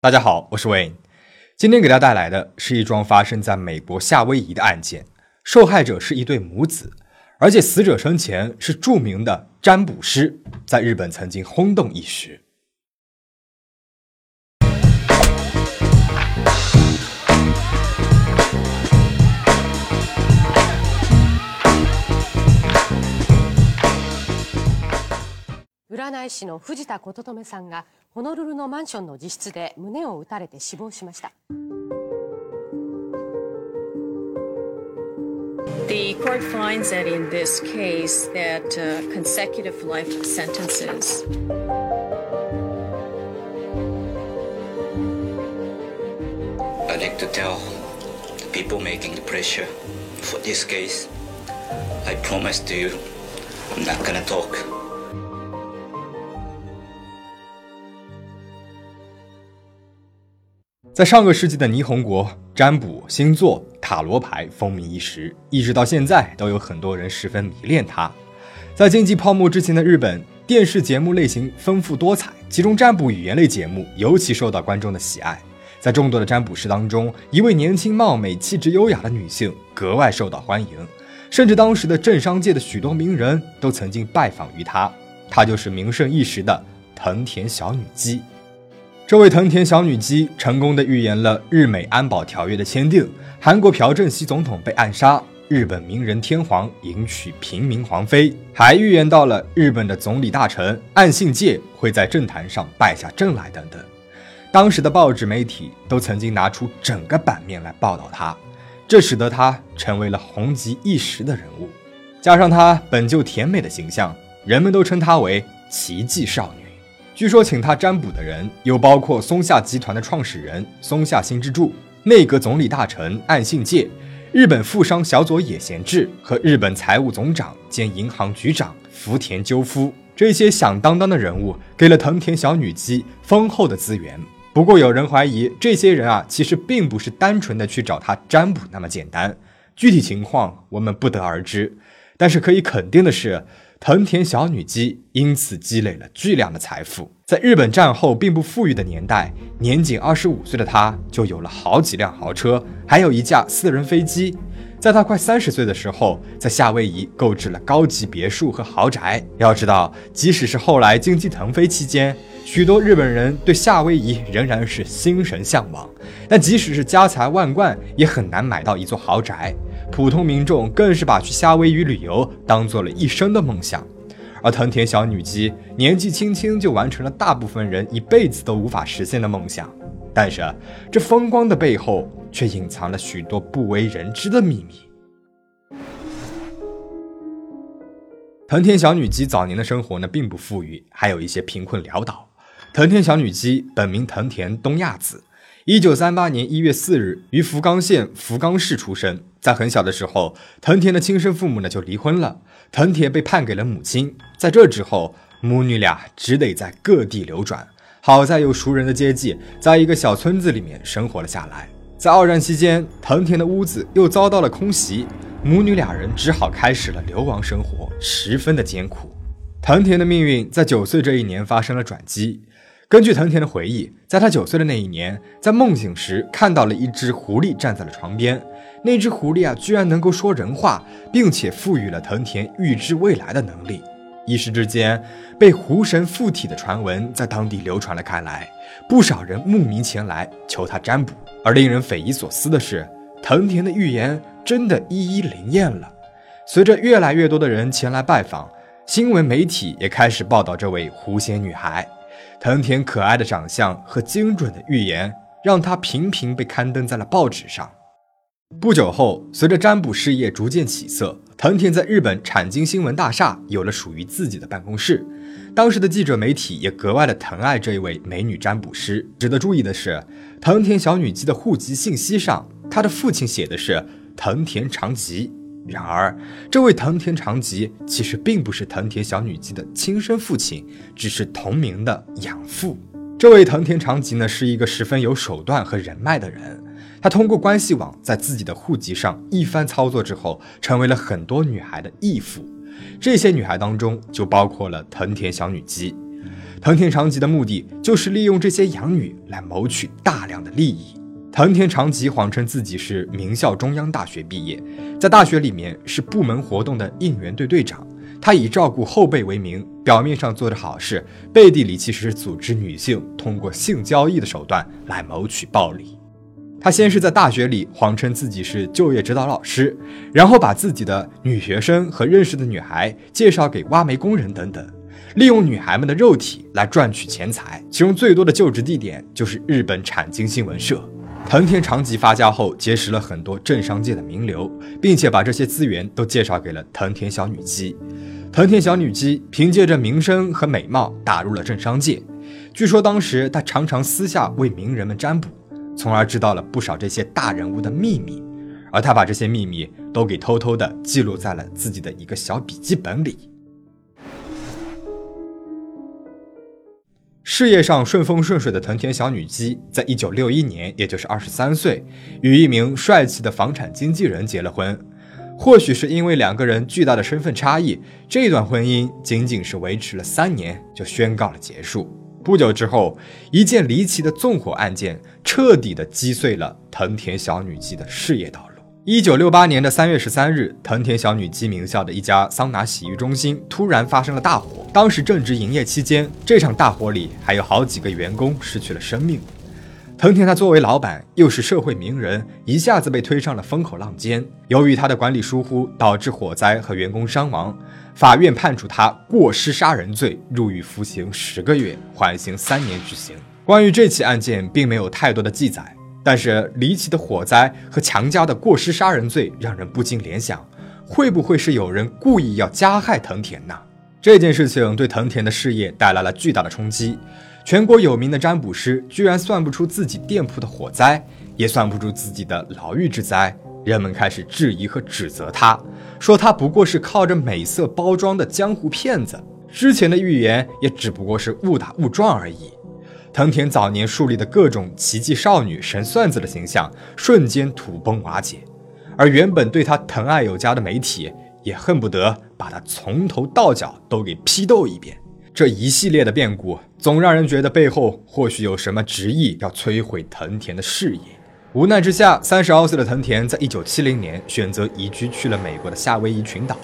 大家好，我是 Wayne，今天给大家带来的是一桩发生在美国夏威夷的案件，受害者是一对母子，而且死者生前是著名的占卜师，在日本曾经轰动一时。占い師の藤田琴留さんがホノルルのマンションの自室で胸を撃たれて死亡しました The court finds that in this case that uh, consecutive life sentences 在上个世纪的霓虹国，占卜、星座、塔罗牌风靡一时，一直到现在都有很多人十分迷恋它。在经济泡沫之前的日本，电视节目类型丰富多彩，其中占卜语言类节目尤其受到观众的喜爱。在众多的占卜师当中，一位年轻貌美、气质优雅的女性格外受到欢迎，甚至当时的政商界的许多名人都曾经拜访于她。她就是名胜一时的藤田小女姬。这位藤田小女姬成功的预言了日美安保条约的签订，韩国朴正熙总统被暗杀，日本名人天皇迎娶平民皇妃，还预言到了日本的总理大臣岸信介会在政坛上败下阵来等等。当时的报纸媒体都曾经拿出整个版面来报道她，这使得她成为了红极一时的人物。加上她本就甜美的形象，人们都称她为奇迹少女。据说请他占卜的人有包括松下集团的创始人松下幸之助、内阁总理大臣岸信介、日本富商小佐野贤治和日本财务总长兼银行局长福田赳夫。这些响当当的人物给了藤田小女姬丰厚的资源。不过，有人怀疑这些人啊，其实并不是单纯的去找他占卜那么简单。具体情况我们不得而知。但是可以肯定的是，藤田小女机因此积累了巨量的财富。在日本战后并不富裕的年代，年仅二十五岁的她就有了好几辆豪车，还有一架私人飞机。在她快三十岁的时候，在夏威夷购置了高级别墅和豪宅。要知道，即使是后来经济腾飞期间，许多日本人对夏威夷仍然是心神向往。但即使是家财万贯，也很难买到一座豪宅。普通民众更是把去夏威夷旅游当做了一生的梦想。而藤田小女姬年纪轻轻就完成了大部分人一辈子都无法实现的梦想。但是，这风光的背后却隐藏了许多不为人知的秘密。藤田小女姬早年的生活呢，并不富裕，还有一些贫困潦倒。藤田小女姬本名藤田东亚子，一九三八年一月四日于福冈县福冈市出生。在很小的时候，藤田的亲生父母呢就离婚了，藤田被判给了母亲。在这之后，母女俩只得在各地流转。好在有熟人的接济，在一个小村子里面生活了下来。在二战期间，藤田的屋子又遭到了空袭。母女俩人只好开始了流亡生活，十分的艰苦。藤田的命运在九岁这一年发生了转机。根据藤田的回忆，在他九岁的那一年，在梦醒时看到了一只狐狸站在了床边。那只狐狸啊，居然能够说人话，并且赋予了藤田预知未来的能力。一时之间，被狐神附体的传闻在当地流传了开来，不少人慕名前来求他占卜。而令人匪夷所思的是，藤田的预言。真的一一灵验了。随着越来越多的人前来拜访，新闻媒体也开始报道这位狐仙女孩。藤田可爱的长相和精准的预言，让她频频被刊登在了报纸上。不久后，随着占卜事业逐渐起色，藤田在日本产经新闻大厦有了属于自己的办公室。当时的记者媒体也格外的疼爱这一位美女占卜师。值得注意的是，藤田小女姬的户籍信息上，她的父亲写的是。藤田长吉。然而，这位藤田长吉其实并不是藤田小女姬的亲生父亲，只是同名的养父。这位藤田长吉呢，是一个十分有手段和人脉的人。他通过关系网，在自己的户籍上一番操作之后，成为了很多女孩的义父。这些女孩当中就包括了藤田小女姬。藤田长吉的目的就是利用这些养女来谋取大量的利益。藤田长吉谎称自己是名校中央大学毕业，在大学里面是部门活动的应援队队长。他以照顾后辈为名，表面上做着好事，背地里其实是组织女性通过性交易的手段来谋取暴利。他先是在大学里谎称自己是就业指导老师，然后把自己的女学生和认识的女孩介绍给挖煤工人等等，利用女孩们的肉体来赚取钱财。其中最多的就职地点就是日本产经新闻社。藤田长吉发家后，结识了很多政商界的名流，并且把这些资源都介绍给了藤田小女姬。藤田小女姬凭借着名声和美貌打入了政商界。据说当时她常常私下为名人们占卜，从而知道了不少这些大人物的秘密。而他把这些秘密都给偷偷的记录在了自己的一个小笔记本里。事业上顺风顺水的藤田小女姬，在一九六一年，也就是二十三岁，与一名帅气的房产经纪人结了婚。或许是因为两个人巨大的身份差异，这段婚姻仅仅是维持了三年就宣告了结束。不久之后，一件离奇的纵火案件彻底的击碎了藤田小女姬的事业道路。一九六八年的三月十三日，藤田小女姬名下的一家桑拿洗浴中心突然发生了大火。当时正值营业期间，这场大火里还有好几个员工失去了生命。藤田他作为老板，又是社会名人，一下子被推上了风口浪尖。由于他的管理疏忽，导致火灾和员工伤亡，法院判处他过失杀人罪，入狱服刑十个月，缓刑三年执行。关于这起案件，并没有太多的记载。但是离奇的火灾和强加的过失杀人罪让人不禁联想，会不会是有人故意要加害藤田呢？这件事情对藤田的事业带来了巨大的冲击。全国有名的占卜师居然算不出自己店铺的火灾，也算不出自己的牢狱之灾。人们开始质疑和指责他，说他不过是靠着美色包装的江湖骗子，之前的预言也只不过是误打误撞而已。藤田早年树立的各种奇迹少女、神算子的形象，瞬间土崩瓦解，而原本对他疼爱有加的媒体，也恨不得把他从头到脚都给批斗一遍。这一系列的变故，总让人觉得背后或许有什么执意要摧毁藤田的事业。无奈之下，三十二岁的藤田在一九七零年选择移居去了美国的夏威夷群岛。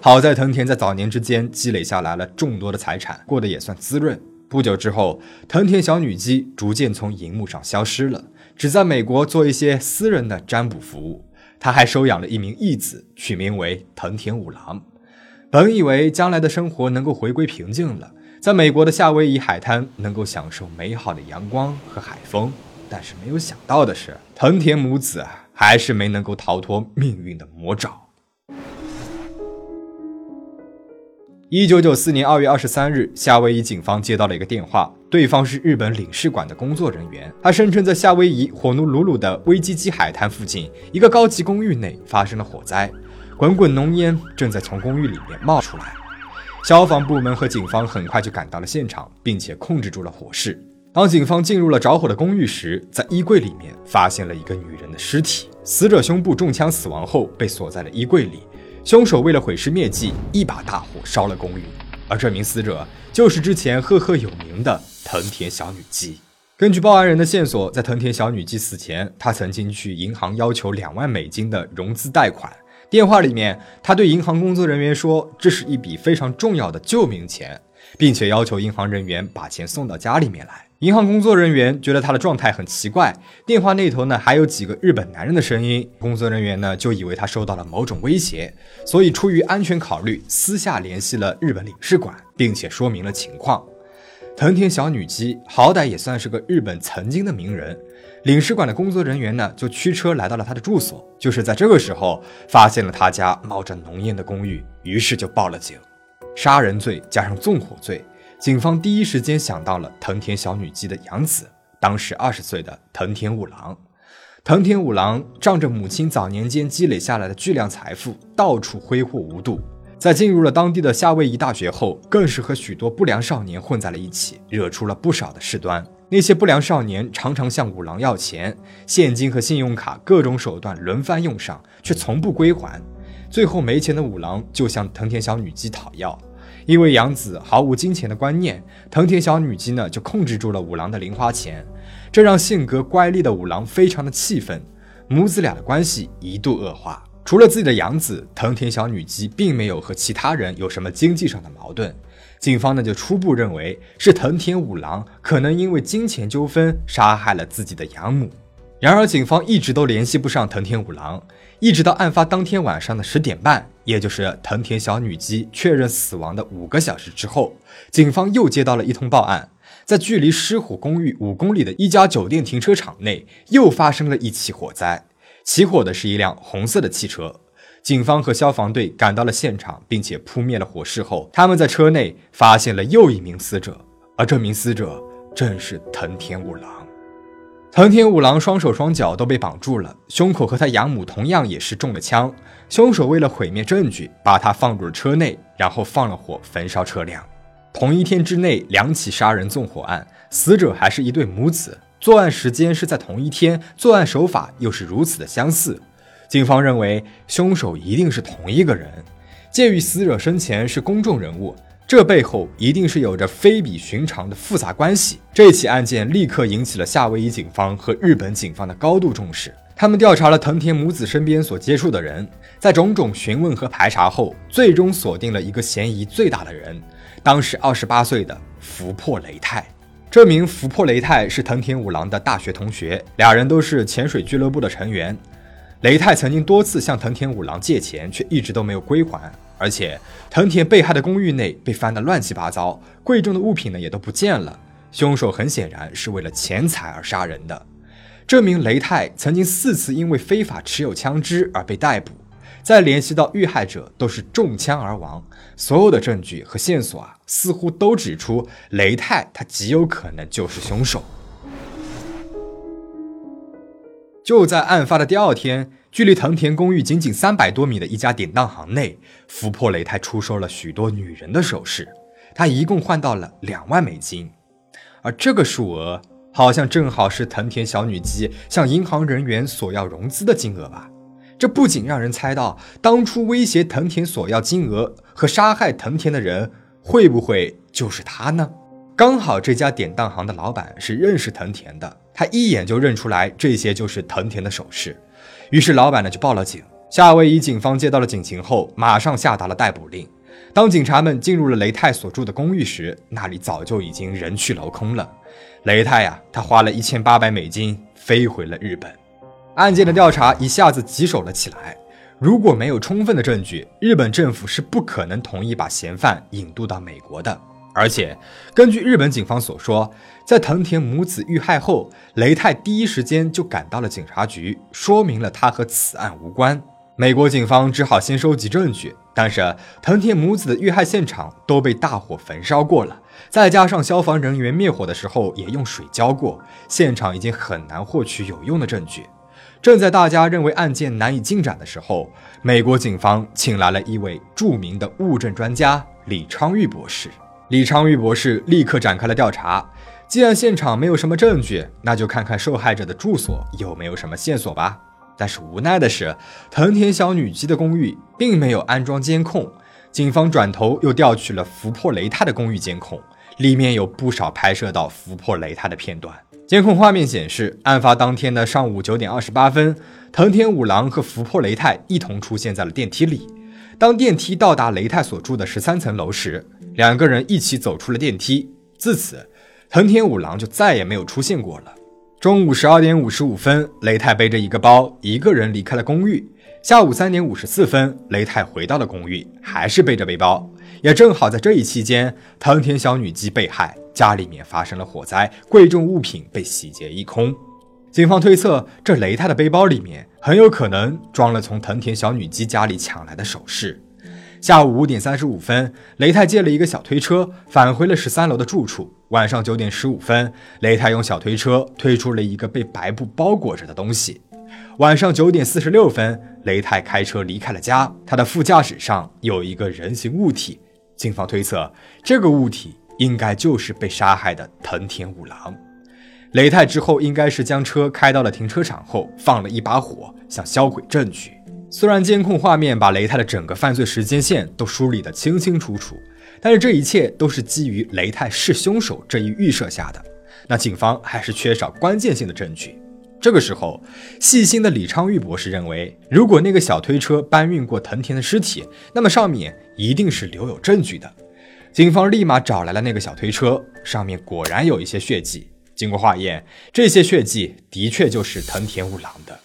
好在藤田在早年之间积累下来了众多的财产，过得也算滋润。不久之后，藤田小女姬逐渐从荧幕上消失了，只在美国做一些私人的占卜服务。他还收养了一名义子，取名为藤田五郎。本以为将来的生活能够回归平静了，在美国的夏威夷海滩能够享受美好的阳光和海风，但是没有想到的是，藤田母子还是没能够逃脱命运的魔爪。一九九四年二月二十三日，夏威夷警方接到了一个电话，对方是日本领事馆的工作人员。他声称在夏威夷火奴鲁鲁的威基基海滩附近一个高级公寓内发生了火灾，滚滚浓烟正在从公寓里面冒出来。消防部门和警方很快就赶到了现场，并且控制住了火势。当警方进入了着火的公寓时，在衣柜里面发现了一个女人的尸体，死者胸部中枪死亡后被锁在了衣柜里。凶手为了毁尸灭迹，一把大火烧了公寓，而这名死者就是之前赫赫有名的藤田小女姬。根据报案人的线索，在藤田小女姬死前，她曾经去银行要求两万美金的融资贷款。电话里面，他对银行工作人员说，这是一笔非常重要的救命钱，并且要求银行人员把钱送到家里面来。银行工作人员觉得他的状态很奇怪，电话那头呢还有几个日本男人的声音，工作人员呢就以为他受到了某种威胁，所以出于安全考虑，私下联系了日本领事馆，并且说明了情况。藤田小女姬好歹也算是个日本曾经的名人，领事馆的工作人员呢就驱车来到了他的住所，就是在这个时候发现了他家冒着浓烟的公寓，于是就报了警，杀人罪加上纵火罪。警方第一时间想到了藤田小女姬的养子，当时二十岁的藤田五郎。藤田五郎仗着母亲早年间积累下来的巨量财富，到处挥霍无度。在进入了当地的夏威夷大学后，更是和许多不良少年混在了一起，惹出了不少的事端。那些不良少年常常向五郎要钱，现金和信用卡各种手段轮番用上，却从不归还。最后没钱的五郎就向藤田小女姬讨要。因为养子毫无金钱的观念，藤田小女姬呢就控制住了五郎的零花钱，这让性格乖戾的五郎非常的气愤，母子俩的关系一度恶化。除了自己的养子，藤田小女姬并没有和其他人有什么经济上的矛盾。警方呢就初步认为是藤田五郎可能因为金钱纠纷杀害了自己的养母。然而，警方一直都联系不上藤田五郎，一直到案发当天晚上的十点半。也就是藤田小女姬确认死亡的五个小时之后，警方又接到了一通报案，在距离狮虎公寓五公里的一家酒店停车场内又发生了一起火灾。起火的是一辆红色的汽车，警方和消防队赶到了现场，并且扑灭了火势后，他们在车内发现了又一名死者，而这名死者正是藤田五郎。藤田五郎双手双脚都被绑住了，胸口和他养母同样也是中了枪。凶手为了毁灭证据，把他放入了车内，然后放了火焚烧车辆。同一天之内，两起杀人纵火案，死者还是一对母子，作案时间是在同一天，作案手法又是如此的相似。警方认为凶手一定是同一个人。鉴于死者生前是公众人物。这背后一定是有着非比寻常的复杂关系。这起案件立刻引起了夏威夷警方和日本警方的高度重视。他们调查了藤田母子身边所接触的人，在种种询问和排查后，最终锁定了一个嫌疑最大的人，当时二十八岁的福破雷太。这名福破雷太是藤田五郎的大学同学，俩人都是潜水俱乐部的成员。雷太曾经多次向藤田五郎借钱，却一直都没有归还。而且，藤田被害的公寓内被翻得乱七八糟，贵重的物品呢也都不见了。凶手很显然是为了钱财而杀人的。这名雷太曾经四次因为非法持有枪支而被逮捕，再联系到遇害者都是中枪而亡。所有的证据和线索啊，似乎都指出雷泰他极有可能就是凶手。就在案发的第二天。距离藤田公寓仅仅三百多米的一家典当行内，福破雷泰出售了许多女人的首饰，他一共换到了两万美金，而这个数额好像正好是藤田小女姬向银行人员索要融资的金额吧？这不仅让人猜到当初威胁藤田索要金额和杀害藤田的人会不会就是他呢？刚好这家典当行的老板是认识藤田的，他一眼就认出来这些就是藤田的首饰。于是老板呢就报了警，夏威夷警方接到了警情后，马上下达了逮捕令。当警察们进入了雷泰所住的公寓时，那里早就已经人去楼空了。雷泰呀，他花了一千八百美金飞回了日本。案件的调查一下子棘手了起来。如果没有充分的证据，日本政府是不可能同意把嫌犯引渡到美国的。而且，根据日本警方所说，在藤田母子遇害后，雷泰第一时间就赶到了警察局，说明了他和此案无关。美国警方只好先收集证据，但是藤田母子的遇害现场都被大火焚烧过了，再加上消防人员灭火的时候也用水浇过，现场已经很难获取有用的证据。正在大家认为案件难以进展的时候，美国警方请来了一位著名的物证专家李昌钰博士。李昌钰博士立刻展开了调查。既然现场没有什么证据，那就看看受害者的住所有没有什么线索吧。但是无奈的是，藤田小女姬的公寓并没有安装监控。警方转头又调取了福破雷太的公寓监控，里面有不少拍摄到福破雷太的片段。监控画面显示，案发当天的上午九点二十八分，藤田五郎和福破雷太一同出现在了电梯里。当电梯到达雷太所住的十三层楼时，两个人一起走出了电梯。自此，藤田五郎就再也没有出现过了。中午十二点五十五分，雷太背着一个包，一个人离开了公寓。下午三点五十四分，雷太回到了公寓，还是背着背包。也正好在这一期间，藤田小女姬被害，家里面发生了火灾，贵重物品被洗劫一空。警方推测，这雷太的背包里面很有可能装了从藤田小女姬家里抢来的首饰。下午五点三十五分，雷太借了一个小推车，返回了十三楼的住处。晚上九点十五分，雷太用小推车推出了一个被白布包裹着的东西。晚上九点四十六分，雷太开车离开了家，他的副驾驶上有一个人形物体。警方推测，这个物体应该就是被杀害的藤田五郎。雷太之后应该是将车开到了停车场后，放了一把火，想销毁证据。虽然监控画面把雷泰的整个犯罪时间线都梳理得清清楚楚，但是这一切都是基于雷泰是凶手这一预设下的。那警方还是缺少关键性的证据。这个时候，细心的李昌钰博士认为，如果那个小推车搬运过藤田的尸体，那么上面一定是留有证据的。警方立马找来了那个小推车，上面果然有一些血迹。经过化验，这些血迹的确就是藤田五郎的。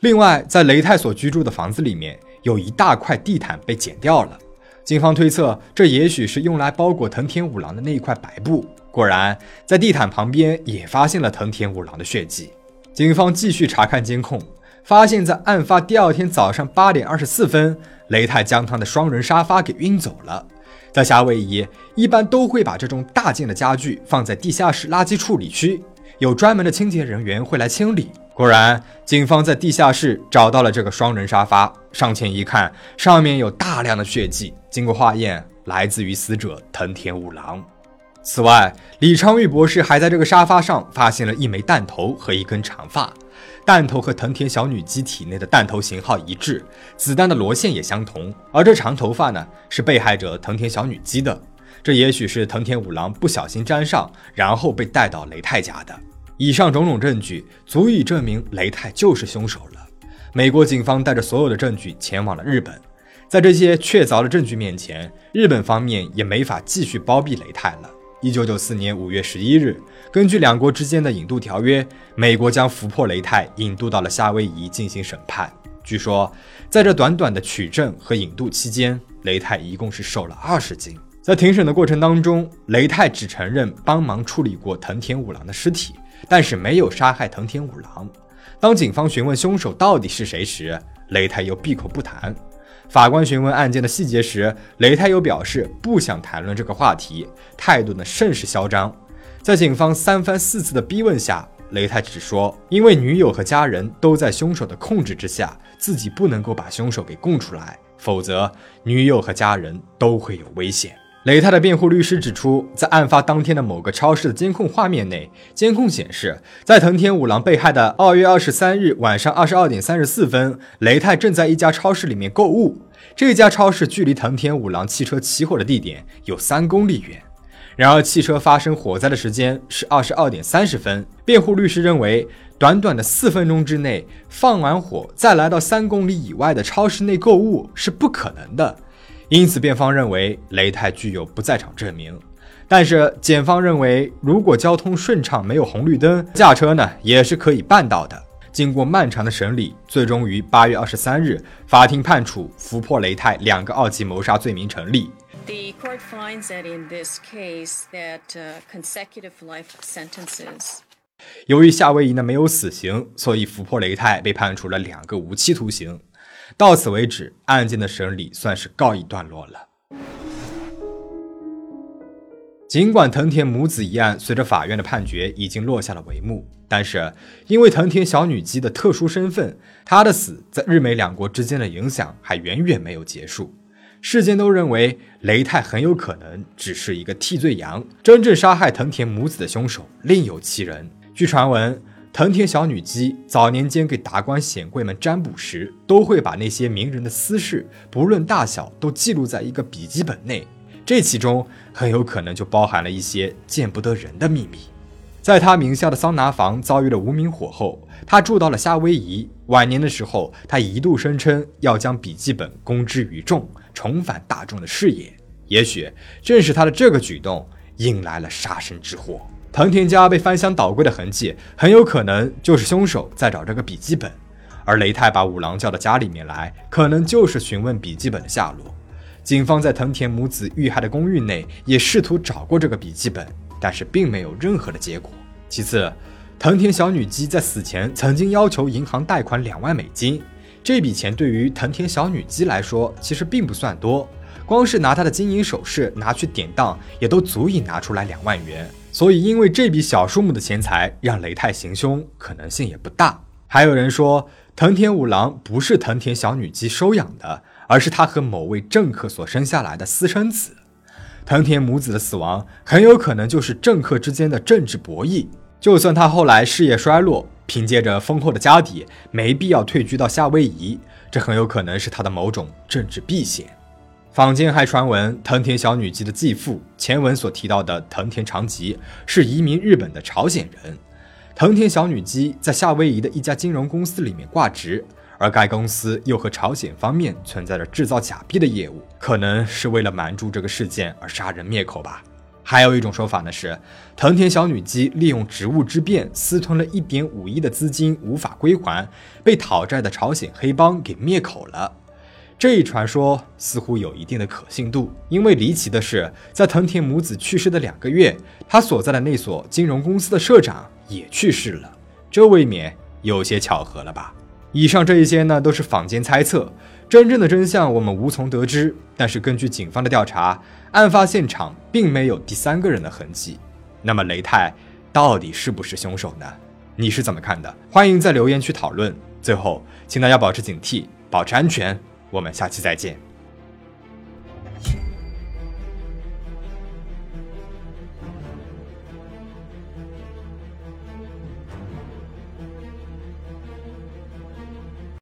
另外，在雷泰所居住的房子里面，有一大块地毯被剪掉了。警方推测，这也许是用来包裹藤田五郎的那一块白布。果然，在地毯旁边也发现了藤田五郎的血迹。警方继续查看监控，发现，在案发第二天早上八点二十四分，雷泰将他的双人沙发给运走了。在夏威夷，一般都会把这种大件的家具放在地下室垃圾处理区，有专门的清洁人员会来清理。果然，警方在地下室找到了这个双人沙发。上前一看，上面有大量的血迹，经过化验，来自于死者藤田五郎。此外，李昌钰博士还在这个沙发上发现了一枚弹头和一根长发，弹头和藤田小女机体内的弹头型号一致，子弹的螺线也相同。而这长头发呢，是被害者藤田小女机的。这也许是藤田五郎不小心沾上，然后被带到雷泰家的。以上种种证据足以证明雷泰就是凶手了。美国警方带着所有的证据前往了日本，在这些确凿的证据面前，日本方面也没法继续包庇雷泰了。一九九四年五月十一日，根据两国之间的引渡条约，美国将福珀雷泰引渡到了夏威夷进行审判。据说，在这短短的取证和引渡期间，雷泰一共是瘦了二十斤。在庭审的过程当中，雷泰只承认帮忙处理过藤田五郎的尸体。但是没有杀害藤田五郎。当警方询问凶手到底是谁时，雷泰又闭口不谈。法官询问案件的细节时，雷泰又表示不想谈论这个话题，态度呢甚是嚣张。在警方三番四次的逼问下，雷泰只说因为女友和家人都在凶手的控制之下，自己不能够把凶手给供出来，否则女友和家人都会有危险。雷泰的辩护律师指出，在案发当天的某个超市的监控画面内，监控显示，在藤田五郎被害的二月二十三日晚上二十二点三十四分，雷泰正在一家超市里面购物。这家超市距离藤田五郎汽车起火的地点有三公里远。然而，汽车发生火灾的时间是二十二点三十分。辩护律师认为，短短的四分钟之内放完火，再来到三公里以外的超市内购物是不可能的。因此，辩方认为雷泰具有不在场证明，但是检方认为，如果交通顺畅，没有红绿灯，驾车呢也是可以办到的。经过漫长的审理，最终于八月二十三日，法庭判处福珀雷泰两个二级谋杀罪名成立。The court finds that in this case that consecutive life sentences. 由于夏威夷呢没有死刑，所以福珀雷泰被判处了两个无期徒刑。到此为止，案件的审理算是告一段落了。尽管藤田母子一案随着法院的判决已经落下了帷幕，但是因为藤田小女姬的特殊身份，她的死在日美两国之间的影响还远远没有结束。世间都认为雷泰很有可能只是一个替罪羊，真正杀害藤田母子的凶手另有其人。据传闻。藤田小女姬早年间给达官显贵们占卜时，都会把那些名人的私事，不论大小，都记录在一个笔记本内。这其中很有可能就包含了一些见不得人的秘密。在他名下的桑拿房遭遇了无名火后，他住到了夏威夷。晚年的时候，他一度声称要将笔记本公之于众，重返大众的视野。也许正是他的这个举动，引来了杀身之祸。藤田家被翻箱倒柜的痕迹，很有可能就是凶手在找这个笔记本，而雷泰把五郎叫到家里面来，可能就是询问笔记本的下落。警方在藤田母子遇害的公寓内也试图找过这个笔记本，但是并没有任何的结果。其次，藤田小女姬在死前曾经要求银行贷款两万美金，这笔钱对于藤田小女姬来说其实并不算多，光是拿她的金银首饰拿去典当，也都足以拿出来两万元。所以，因为这笔小数目的钱财让雷泰行凶可能性也不大。还有人说，藤田五郎不是藤田小女姬收养的，而是他和某位政客所生下来的私生子。藤田母子的死亡很有可能就是政客之间的政治博弈。就算他后来事业衰落，凭借着丰厚的家底，没必要退居到夏威夷，这很有可能是他的某种政治避险。坊间还传闻，藤田小女姬的继父前文所提到的藤田长吉是移民日本的朝鲜人。藤田小女姬在夏威夷的一家金融公司里面挂职，而该公司又和朝鲜方面存在着制造假币的业务，可能是为了瞒住这个事件而杀人灭口吧。还有一种说法呢是，藤田小女姬利用职务之便私吞了一点五亿的资金无法归还，被讨债的朝鲜黑帮给灭口了。这一传说似乎有一定的可信度，因为离奇的是，在藤田母子去世的两个月，他所在的那所金融公司的社长也去世了，这未免有些巧合了吧？以上这一些呢，都是坊间猜测，真正的真相我们无从得知。但是根据警方的调查，案发现场并没有第三个人的痕迹，那么雷泰到底是不是凶手呢？你是怎么看的？欢迎在留言区讨论。最后，请大家保持警惕，保持安全。我们下期再见。